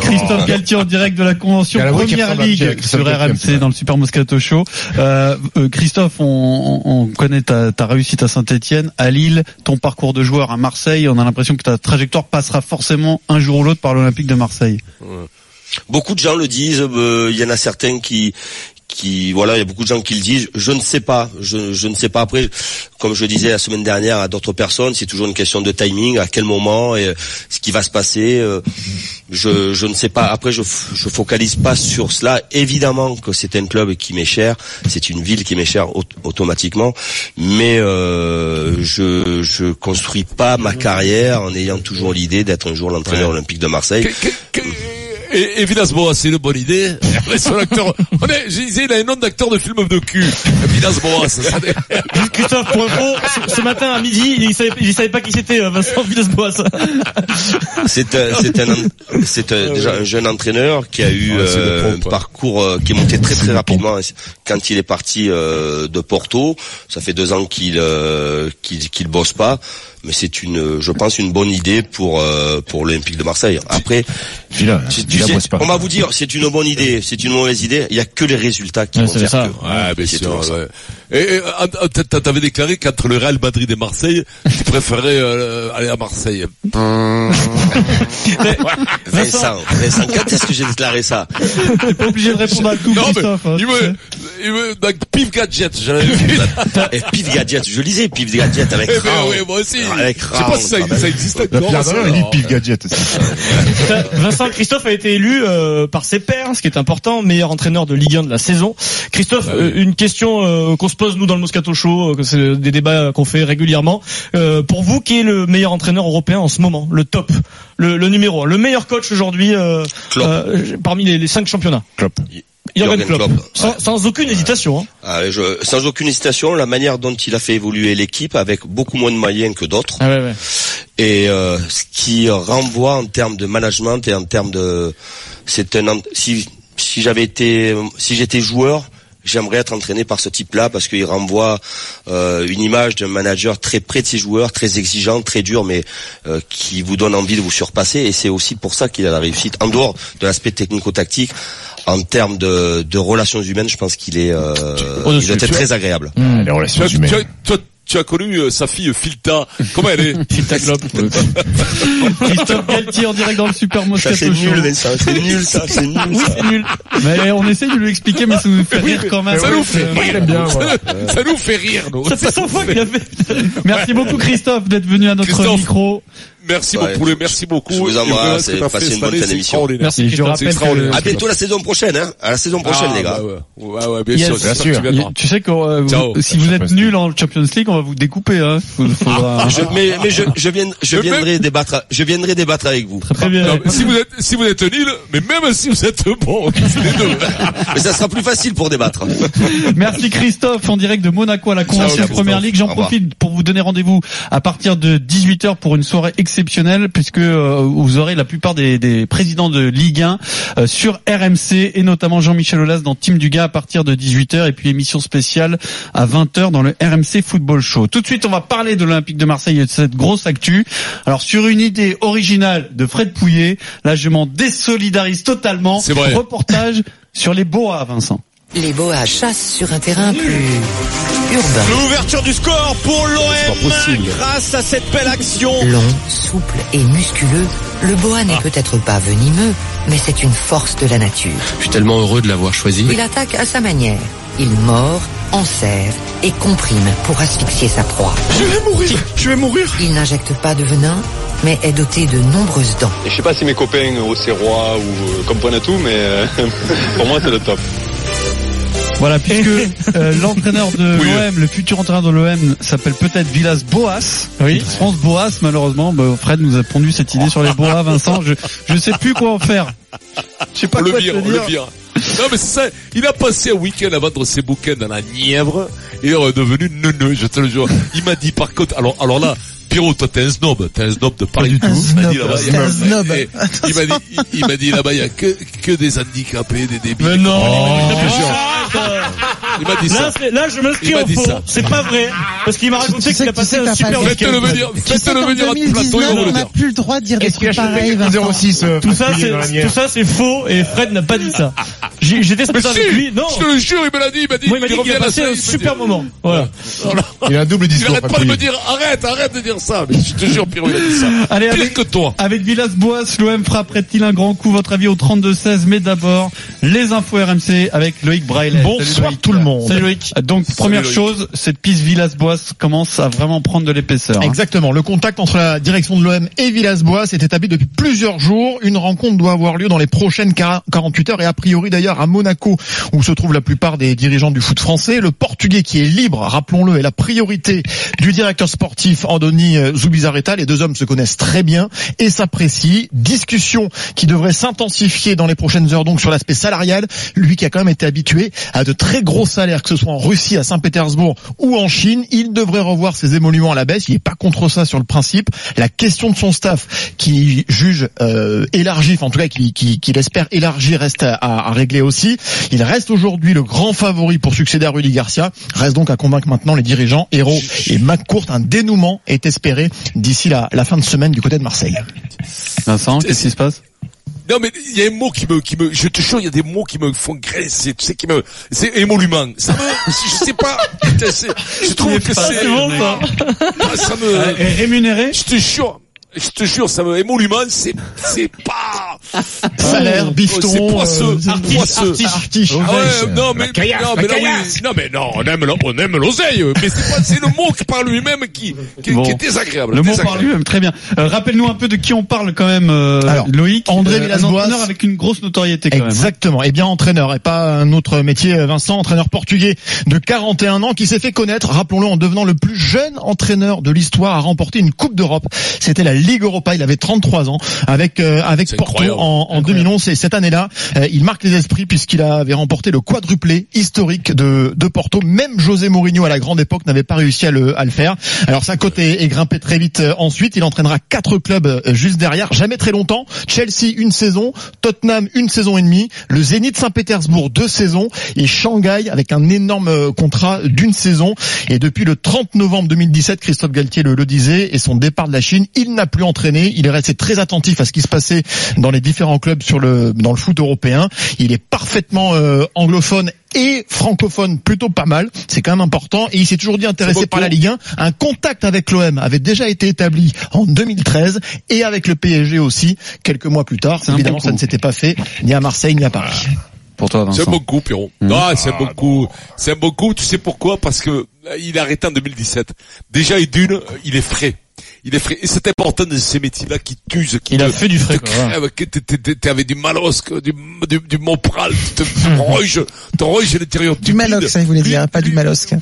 Christophe Galtier en direct de la convention Première Ligue sur RMC dans le Super Moscato Show. Euh, euh, Christophe, on, on- on connaît ta, ta réussite à Saint-Etienne, à Lille, ton parcours de joueur à Marseille. On a l'impression que ta trajectoire passera forcément un jour ou l'autre par l'Olympique de Marseille. Beaucoup de gens le disent. euh, Il y en a certains qui qui voilà, il y a beaucoup de gens qui le disent. Je ne sais pas. Je, je ne sais pas. Après, comme je le disais la semaine dernière à d'autres personnes, c'est toujours une question de timing. À quel moment et euh, ce qui va se passer. euh, je, je ne sais pas. Après, je, je focalise pas sur cela. Évidemment que c'est un club qui m'est cher. C'est une ville qui m'est chère au- automatiquement. Mais euh, je je construis pas ma carrière en ayant toujours l'idée d'être un jour l'entraîneur olympique de Marseille. Que- que- que- Et, et Villas-Boas, c'est une bonne idée. Après, son acteur, on est, je disais, il a un nom d'acteur de film de cul. Villas-Boas, Christophe, pour info, ce, ce matin à midi, il savait, il savait pas qui c'était euh, Vincent Villas-Boas. C'est un, c'est un, c'est un- déjà un jeune entraîneur qui a eu le euh, un parcours euh, qui est monté très très rapidement quand il est parti euh, de Porto. Ça fait deux ans qu'il euh, qu'il qu'il bosse pas, mais c'est une, je pense, une bonne idée pour euh, pour l'Olympique de Marseille. Après, Villa, Villa on va vous dire, c'est une bonne idée, c'est une mauvaise idée. Il y a que les résultats qui Ouais, vont c'est faire ça. que. Ouais, bien C'est sûr. ouais. Et, et t'a- t'avais déclaré qu'entre le Real Madrid et Marseille, tu préférais euh, aller à Marseille. Vincent, Vincent, quand est-ce que j'ai déclaré ça? T'es pas obligé de répondre à tout, Non, mais il me, Pif Gadget, j'avais vu. Et Pif Gadget, je lisais Pif Gadget avec Eh ben Raoult. oui, moi aussi. Avec Je sais pas si ça, ça existe encore. Il dit alors. pile gadget aussi. Vincent Christophe a été élu euh, par ses pairs, ce qui est important, meilleur entraîneur de Ligue 1 de la saison. Christophe, Bah oui. euh, une question euh, qu'on se pose nous dans le Moscato Show, euh, que c'est des débats qu'on fait régulièrement. Euh, pour vous, qui est le meilleur entraîneur européen en ce moment, le top, le, le numéro, un, le meilleur coach aujourd'hui euh, euh, parmi les, les cinq championnats? Klopp. Jürgen Klopp. Klopp, Sans, ouais. sans aucune hésitation. Hein. Ah, je- sans aucune hésitation, la manière dont il a fait évoluer l'équipe avec beaucoup moins de moyens que d'autres Ah ouais, ouais. et euh, ce qui renvoie en termes de management et en termes de c'est un si si j'avais été si j'étais joueur J'aimerais être entraîné par ce type-là parce qu'il renvoie euh, une image d'un manager très près de ses joueurs, très exigeant, très dur, mais euh, qui vous donne envie de vous surpasser. Et c'est aussi pour ça qu'il a la réussite. En dehors de l'aspect technico-tactique, en termes de, de relations humaines, je pense qu'il est, euh, Au-dessus. il était très agréable. Les Tu relations as, tu, humaines. as, tu as- tu as connu euh, sa fille Filta. Comment elle est Filta Klopp. Christophe Galtier en direct dans le Super Ça Moscato c'est nul, Vincent, c'est nul ça, c'est nul Oui, ça. c'est nul. Mais on essaye de lui expliquer, mais ça nous fait rire quand même. Ça nous fait Euh, rire. bien. Ça, ça nous fait rire, nous. Ça fait 100 fois qu'il a fait. Merci beaucoup Christophe d'être venu à notre Christophe. micro. Merci Ouais, beaucoup, merci beaucoup. je vous embrasse et passez une bonne fin c'est d'émission. extraordinaire. Merci, je Christophe, rappelle que- À bientôt la saison prochaine, hein. À la saison prochaine, Ah, les gars. bah ouais. Ouais, ouais, bien Yes, sûr, bien tu sais que euh, Ciao. si vous êtes nul en Champions League, on va vous découper. Hein. Faudra- Je, mais mais je, je, viens, je Le viendrai débattre, je viendrai débattre avec vous. Très bien. Non, si vous êtes, si vous êtes nul, mais même si vous êtes bon, les deux. Mais ça sera plus facile pour débattre. Merci Christophe en direct de Monaco à la convention Christophe. Première Ligue. J'en profite pour vous donner rendez-vous à partir de 18h pour une soirée exceptionnelle puisque euh, vous aurez la plupart des, des présidents de Ligue 1 euh, sur RMC et notamment Jean-Michel Aulas dans Team Dugas à partir de 18h et puis émission spéciale à 20h dans le RMC Football Show. Tout de suite, on va parler de l'Olympique de Marseille et de cette grosse actu. Alors sur une idée originale de Fred Pouillet, là je m'en désolidarise totalement. C'est vrai. Reportage sur les Boas, Vincent. Les Boas chassent sur un terrain plus urbain. L'ouverture du score pour C'est l'OM pas possible. grâce à cette belle action. Long, souple et musculeux, le Boa n'est peut-être pas venimeux, mais c'est une force de la nature. Je suis tellement heureux de l'avoir choisi. Il attaque à sa manière. Il mord, enserre et comprime pour asphyxier sa proie. Je vais mourir, je vais mourir. Il n'injecte pas de venin, mais est doté de nombreuses dents. Et je sais pas si mes copains au Serrois ou euh, comprennent tout, mais euh, pour moi c'est le top. Voilà, puisque euh, l'entraîneur de Oui. l'OM, le futur entraîneur de l'OM s'appelle peut-être Villas Boas. Oui. France Boas, malheureusement. Bah, Fred nous a pondu cette idée sur les Boas, Vincent. Je je sais plus quoi en faire. Je sais pas le quoi vire, te le dire. vire. Non mais c'est ça, il a passé un week-end à vendre ses bouquins dans la Nièvre, et est redevenu neuneux, je te le jure. Il m'a dit par contre, alors, alors là, Pierrot, toi t'es un snob, t'es un snob de Paris. du tout. Il m'a dit là-bas, il eh, m'a dit, il, il m'a dit là-bas, il y a que, que des handicapés, des débiles. Mais non. Il m'a dit Là, ça. c'est- là, je m'inscris Il dit faux. ça. C'est pas vrai. Parce qu'il m'a raconté qu'il a passé un super week-end. Faites-le venir, faites-le venir à plateau, 2019, il va on le n'a plus le droit de dire des trucs pareils. au Vincent. 06 Tout ça, c'est, tout ça, c'est faux et Fred n'a pas dit ça. J'ai- J'étais Mais spécial si, avec lui. Non. je te le jure, il me l'a dit, il m'a dit. Il m'a dit a passé un il super moment. Voilà. Il a un double Il discours. arrête pas de me dire, arrête, arrête de dire ça. Mais je te jure, Pierrot, il a dit ça. Allez, Pire avec, que toi. avec Villas-Boas, l'OM frapperait-il un grand coup? Votre avis au 32-16 Mais d'abord, les infos RMC avec Loïc Braille. Bonsoir tout le monde. Salut Loïc. Donc, première Loïc. chose, cette piste Villas-Boas commence à vraiment prendre de l'épaisseur. hein. Exactement. Le contact entre la direction de l'OM et Villas-Boas est établi depuis plusieurs jours. Une rencontre doit avoir lieu dans les prochaines 48 heures et a priori d'ailleurs à Monaco où se trouvent la plupart des dirigeants du foot français. Le Portugais qui est libre, rappelons-le, est la priorité du directeur sportif Andoni euh, Zubizarreta. Les deux hommes se connaissent très bien et s'apprécient. Discussion qui devrait s'intensifier dans les prochaines heures donc sur l'aspect salarial. Lui qui a quand même été habitué à de très gros salaires, que ce soit en Russie, à Saint-Pétersbourg ou en Chine, il devrait revoir ses émoluments à la baisse. Il n'est pas contre ça sur le principe. La question de son staff, qui juge euh, élargi, enfin, en tout cas qui, qui, qui élargi, reste à, régler aussi. Il reste aujourd'hui le grand favori pour succéder à Rudy Garcia. Reste donc à convaincre maintenant les dirigeants, Héros et McCourt. Un dénouement est espéré d'ici la fin de semaine du côté de Marseille. Vincent, qu'est-ce qui se passe? Non mais il y a un mot qui me, qui me, je te jure, il y a des mots qui me font graisser, tu sais, qui me, c'est émolument. Ça me, je sais pas, je trouve que c'est, bon, ça. Ah, ça Euh, me, et rémunéré je te jure, je te jure, ça me, émolument, c'est, c'est pas, Salaire, bifton, c'est poisseux, euh, poisseux. artiche. Ah ouais, non mais, caillasse, non la mais là, caillasse. oui, non mais non, on aime, on aime l'oseille, mais c'est pas, c'est le mot qui par lui-même qui, qui, Bon. qui est désagréable. Le mot par lui-même, très bien. Euh, Rappelle-nous un peu de qui on parle quand même, euh, Alors, Loïc. André Euh, un Villas-Boas. entraîneur avec une grosse notoriété quand même. hein. Exactement. Et bien entraîneur et pas un autre métier. Vincent, entraîneur portugais de 41 ans qui s'est fait connaître, rappelons-le, en devenant le plus jeune entraîneur de l'histoire à remporter une Coupe d'Europe. C'était la Ligue Europa. Il avait 33 ans avec euh, avec Porto incroyable. en, en 2011. Et cette année-là, euh, il marque les esprits puisqu'il avait remporté le quadruplé historique de, de Porto. Même José Mourinho à la grande époque n'avait pas réussi à le, à le faire. Alors sa cote est, est grimpée très vite euh, ensuite. Il entraînera quatre clubs euh, juste derrière, jamais très longtemps. Chelsea une saison, Tottenham une saison et demie, le Zénith Saint-Pétersbourg deux saisons et Shanghai avec un énorme euh, contrat d'une saison. Et depuis le 30 novembre 2017, Christophe Galtier le, le disait, et son départ de la Chine, il n'a plus entraîné. Il est resté très attentif à ce qui se passait dans les différents clubs sur le dans le foot européen. Il est parfaitement euh, anglophone et francophone plutôt pas mal, c'est quand même important et il s'est toujours dit intéressé beaucoup. par la Ligue 1. Un contact avec l'OM avait déjà été établi en 2013 et avec le PSG aussi quelques mois plus tard. Évidemment, ça ne s'était pas fait ni à Marseille ni à Paris. Pour toi, C'est un Vincent. bon coup, Pierrot. Mmh. Non, c'est un bon coup. C'est un bon coup. Tu sais pourquoi? Parce que euh, il a arrêté en 2017. Déjà, et d'une, euh, il est frais. Il est frais. Et c'est important dans ces métiers-là qui t'usent, qui Il te, a fait du frais, te quoi, ouais. crèvent, t'es- t'es- avec du malosque, du, du, du mopral, tu te roges, te roges à l'intérieur Du malox, ça, il voulait dire, pas du malosque.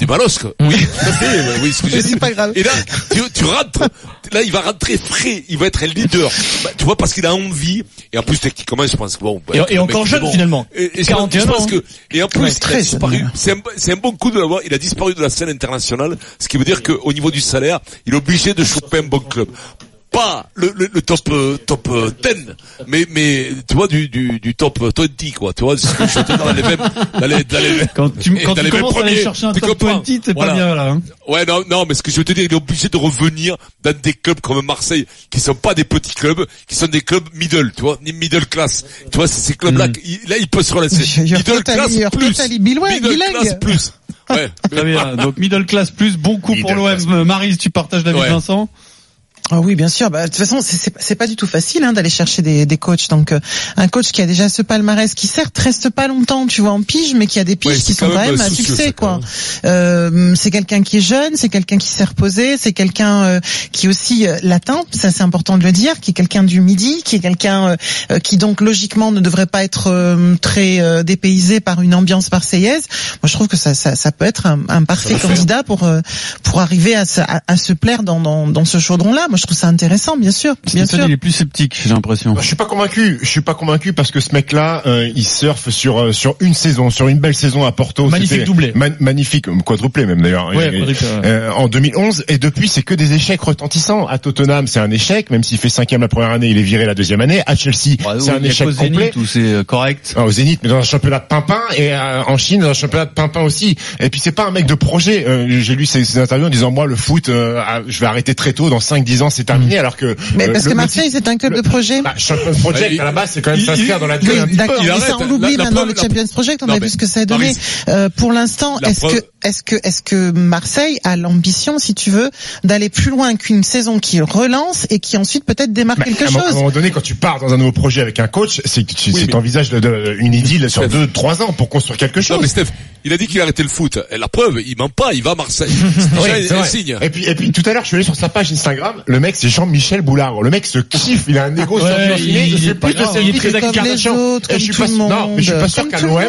Du malosque. Oui, fait. Oui, dit. c'est pas grave. Et là, tu, tu rentres. Là, il va rentrer frais. Il va être un leader. Bah, tu vois, parce qu'il a envie. Et en plus, techniquement, je pense que bon. bah, Et- et encore jeune, bon. finalement. Et, et je 41 pense, je pense ans. que, et en plus, Ouais, il a très disparu. C'est un, c'est un bon coup de l'avoir. Il a disparu de la scène internationale. Ce qui veut dire qu'au niveau du salaire, il est obligé de choper un bon club. Pas le, le, le top euh, top euh, 10, mais mais tu vois du du, du top 20 quoi. Tu vois ce que je veux dire dans les mêmes dans les dans les Quand tu, quand tu commences à aller premiers, chercher un tu top comprends 20, t'es Voilà. pas bien là. Hein. Ouais, non, non, mais ce que je veux te dire, il est obligé de revenir dans des clubs comme Marseille, qui sont pas des petits clubs, qui sont des clubs middle, tu vois, ni middle class. Tu vois, ces clubs-là, Mm. il- là, il peut se relancer. Middle class plus. Middle class plus. Ouais. Très bien. Donc middle class plus, bon coup pour Middle class. l'OM. Marise, tu partages Ouais. Vincent Ah oui, bien sûr. Bah, de toute façon, c'est- pas du tout facile hein, d'aller chercher des, des coachs. Donc, euh, un coach qui a déjà ce palmarès, qui certes reste pas longtemps, tu vois, en pige, mais qui a des piges Ouais, qui sont quand même soucieux, succès, quoi. Euh, c'est quelqu'un qui est jeune, c'est quelqu'un qui s'est reposé, c'est quelqu'un euh, qui aussi euh, latin, ça c'est important de le dire, qui est quelqu'un du midi, qui est quelqu'un euh, qui donc logiquement ne devrait pas être euh, très euh, dépaysé par une ambiance marseillaise. Moi, je trouve que ça, ça, ça peut être un, un parfait candidat pour euh, pour arriver à se, à, à se plaire dans, dans, dans ce chaudron-là. Moi, je trouve ça intéressant, bien sûr, bien sûr. il est plus sceptique, j'ai l'impression. Bah, je suis pas convaincu. Je suis pas convaincu parce que ce mec-là, euh, il surfe sur euh, sur une saison, sur une belle saison à Porto. Magnifique doublé. ma- magnifique, euh, quadruplé même d'ailleurs. Ouais, quadruplé, ouais. euh, en 2011 et depuis c'est que des échecs retentissants. À Tottenham c'est un échec, même s'il fait cinquième la première année, il est viré la deuxième année. À Chelsea Ouais, c'est un échec complet. où c'est correct. Ah, au Zénith, mais dans un championnat de pimpin et euh, en Chine dans un championnat de pimpin aussi. Et puis c'est pas un mec de projet. Euh, J'ai lu ses, ses interviews en disant moi le foot, euh, ah, je vais arrêter très tôt, dans 5-10 ans c'est terminé. Alors que Mais euh, parce que le Marseille, c'est un club le- de projet. bah, Champions Project Ouais, il- à la base c'est quand même s'inscrire dans la peu. d'accord, mais ça on l'oublie maintenant le Champions Project, on Non, a vu ce que ça a non, donné. Euh, pour l'instant, est-ce que est-ce que est-ce que Marseille a l'ambition, si tu veux, d'aller plus loin qu'une saison qui relance et qui ensuite peut-être démarre Mais quelque moment- À un chose moment donné, quand tu pars dans un nouveau projet avec un coach, c'est que tu de- une idylle sur deux, trois ans pour construire quelque Non chose. mais Steph, il a dit qu'il arrêtait le foot. Et la preuve, il ment pas, il va à Marseille. Et puis, et puis tout à l'heure, je suis allé sur sa page Instagram. Le mec, c'est Jean-Michel Boulard. Le mec se kiffe. Il a un égo Ouais, surdimensionné. il- Il il est fait pas plus de est que très Kim comme les Kardashian. autres, Et comme je suis tout pas le sûr- non, mais je suis pas sûr qu'à l'OM,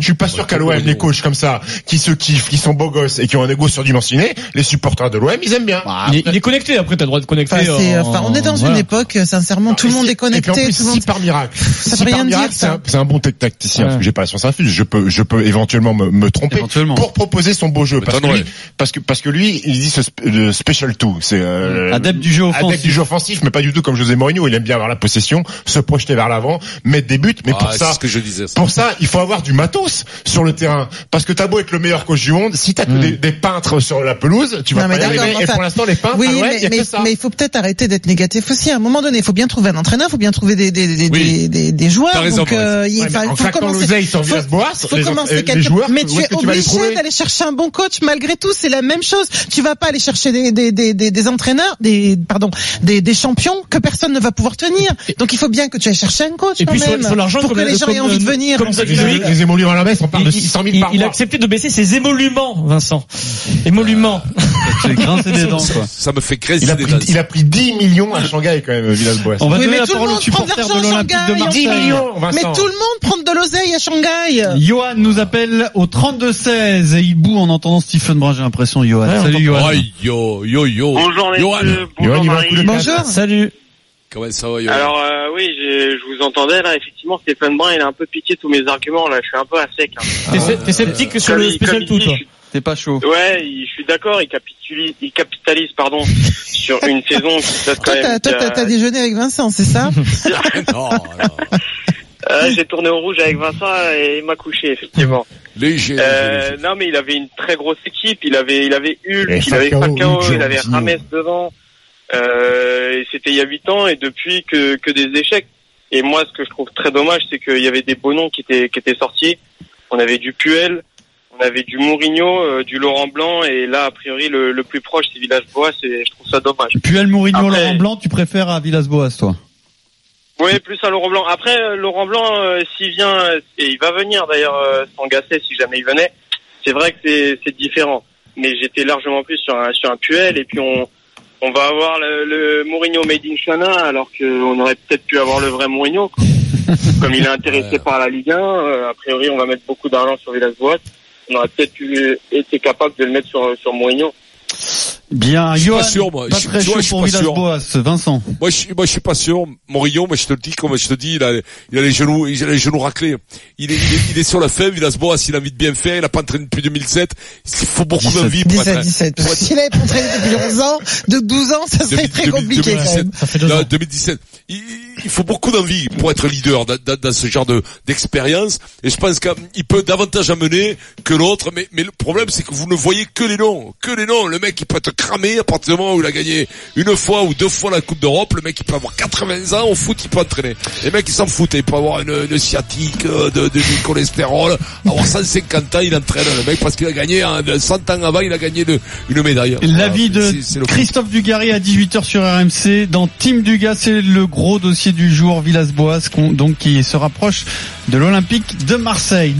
je suis pas sûr qu'à l'OM, les coachs comme ça, qui se kiffent, qui sont beaux gosses et qui ont un égo surdimensionné, les supporters de l'OM, ils aiment bien. Il est, il est connecté. Après, t'as le droit de connecter. Enfin, c'est- en- enfin, on est dans voilà. une époque, sincèrement, tout le monde est Et puis connecté, en plus, tout le monde. si par miracle, Ça si par rien dire, miracle, c'est ça. un, c'est un bon tacticien, Ouais. parce que j'ai pas la science infuse, je peux, je peux éventuellement me, me tromper Éventuellement. pour proposer son beau jeu, parce que, lui, parce que parce que lui, il dit ce le special two, c'est euh, Adepte du jeu offensif. adepte du jeu offensif, mais pas du tout comme José Mourinho. Il aime bien avoir la possession, se projeter vers l'avant, mettre des buts, mais Ah, pour ça. ce que je disais. ça. Pour ça, il faut avoir du matos sur le terrain. Parce que t'as beau être le meilleur coach du monde, si t'as que des, des peintres sur la pelouse, tu vas Non, pas mais y arriver. Et enfin, pour l'instant, les peintres, Oui, ah ouais, mais, il y a mais, que ça. mais il faut peut-être arrêter d'être négatif aussi. À un moment donné, il faut bien trouver un entraîneur, il faut bien trouver des, des, des, Oui. des, des, des joueurs. Donc, euh, il Ouais, en faut commencer. sur faut- Villas-Boas, faut les, commencer les joueurs, mais tu es obligé d'aller chercher un bon coach malgré tout. C'est la même chose. Tu vas pas aller chercher des, des, des, des, des entraîneurs, des pardon, des, des champions que personne ne va pouvoir tenir. Donc il faut bien que tu ailles chercher un coach. Et quand puis même, sur l'argent, pour que les gens aient envie de venir. Comme Xavier Les, émoluments à la baisse, on parle de il, 600 000 il- par il a accepté de baisser ses émoluments, Vincent. Émoluments. C'est grincer des dents, quoi. Ça me fait graisser Il a, des pris, dents. il a pris 10 millions à Shanghai quand même, Villas-Boas. On va Oui, donner mais la tout le parole au monde prend de supporter de l'argent à l'Olympique de Shanghai, Marseille. 10 millions, Mais tout le monde prend de l'oseille à Shanghai. Johan nous appelle au 32-16 et il boue en entendant Stephen Brun, j'ai l'impression, Johan. Salut, Johan. Oh, yo, yo, yo. Bonjour les Johan. Bonjour Marie. Bonjour. Salut. Comment ça va, Alors euh, oui, je vous entendais là, effectivement Stéphane Brun, il a un peu piqué tous mes arguments là, je suis un peu à sec. hein. T'es sceptique t'es sceptique sur Comme le spécial tout, toi. T'es pas chaud. Ouais, je suis d'accord, il capitalise, il capitalise pardon sur une saison qui date quand Toi, t'as, même. toi, t'as, déjeuné avec Vincent, c'est ça Non, non. Euh, j'ai tourné au rouge avec Vincent et il m'a couché effectivement. Léger. Euh, léger. non mais il avait une très grosse équipe, il avait il avait Hulk, il avait Falcao, il avait. Rames devant. Euh, c'était il y a huit ans et depuis que que des échecs. Et moi ce que je trouve très dommage c'est qu'il y avait des beaux noms qui étaient qui étaient sortis. On avait du Puel, on avait du Mourinho, euh, du Laurent Blanc et là a priori le, le plus proche c'est Villas-Boas et je trouve ça dommage. Puel Mourinho, Après- Laurent Blanc, tu préfères à Villas-Boas, toi? Oui, plus à Laurent Blanc. Après, euh, Laurent Blanc, euh, s'il vient, et il va venir d'ailleurs sans Gasset si jamais il venait, c'est vrai que c'est, c'est différent. Mais j'étais largement plus sur un, sur un Puel et puis on, on va avoir le, le Mourinho Made in China alors qu'on aurait peut-être pu avoir le vrai Mourinho. quoi. Comme il est intéressé par la Ligue 1, euh, a priori on va mettre beaucoup d'argent sur Villas-Boas. On aurait peut-être pu, été capable de le mettre sur, sur Mourinho. Bien, Je suis Johan, pas sûr, moi. pas Je- très vois, je suis pour pas sûr. Villas-Boas. Vincent. Moi, je suis, moi, je suis pas sûr. Mourinho, mais je te le dis, comme je te dis, il a, il a les genoux, il a les genoux raclés. Il est, il est, il est sur la fin, Villas-Boas, il a envie de bien faire, il a pas entraîné depuis 2007. Il faut beaucoup 17. d'envie pour 17, être, 17. pour être- S'il avait entraîné depuis 11 ans, de 12 ans, ça serait Demi- très demi- compliqué quand 2017. même. Ça fait deux Non, ans. 2017. Il, il faut beaucoup d'envie pour être leader dans, dans- dans ce genre de d'expérience. Et je pense qu'il peut davantage amener que l'autre. Mais, mais le problème, c'est que vous ne voyez que les noms, que les noms. Le mec, il peut être cramé à partir du moment où il a gagné une fois ou deux fois la Coupe d'Europe. Le mec, il peut avoir 80 ans au foot, il peut entraîner. Les mecs, ils s'en foutent. Il peut avoir une, une sciatique, euh, de, de, du cholestérol, avoir 150 ans, il entraîne le mec parce qu'il a gagné hein, 100 ans avant, il a gagné de- une médaille. L'avis Voilà, de. Christophe Dugarry à 18h sur RMC. Dans Team Dugas, c'est le gros dossier du jour. Villas-Boas, donc qui se rapproche de l'Olympique de Marseille.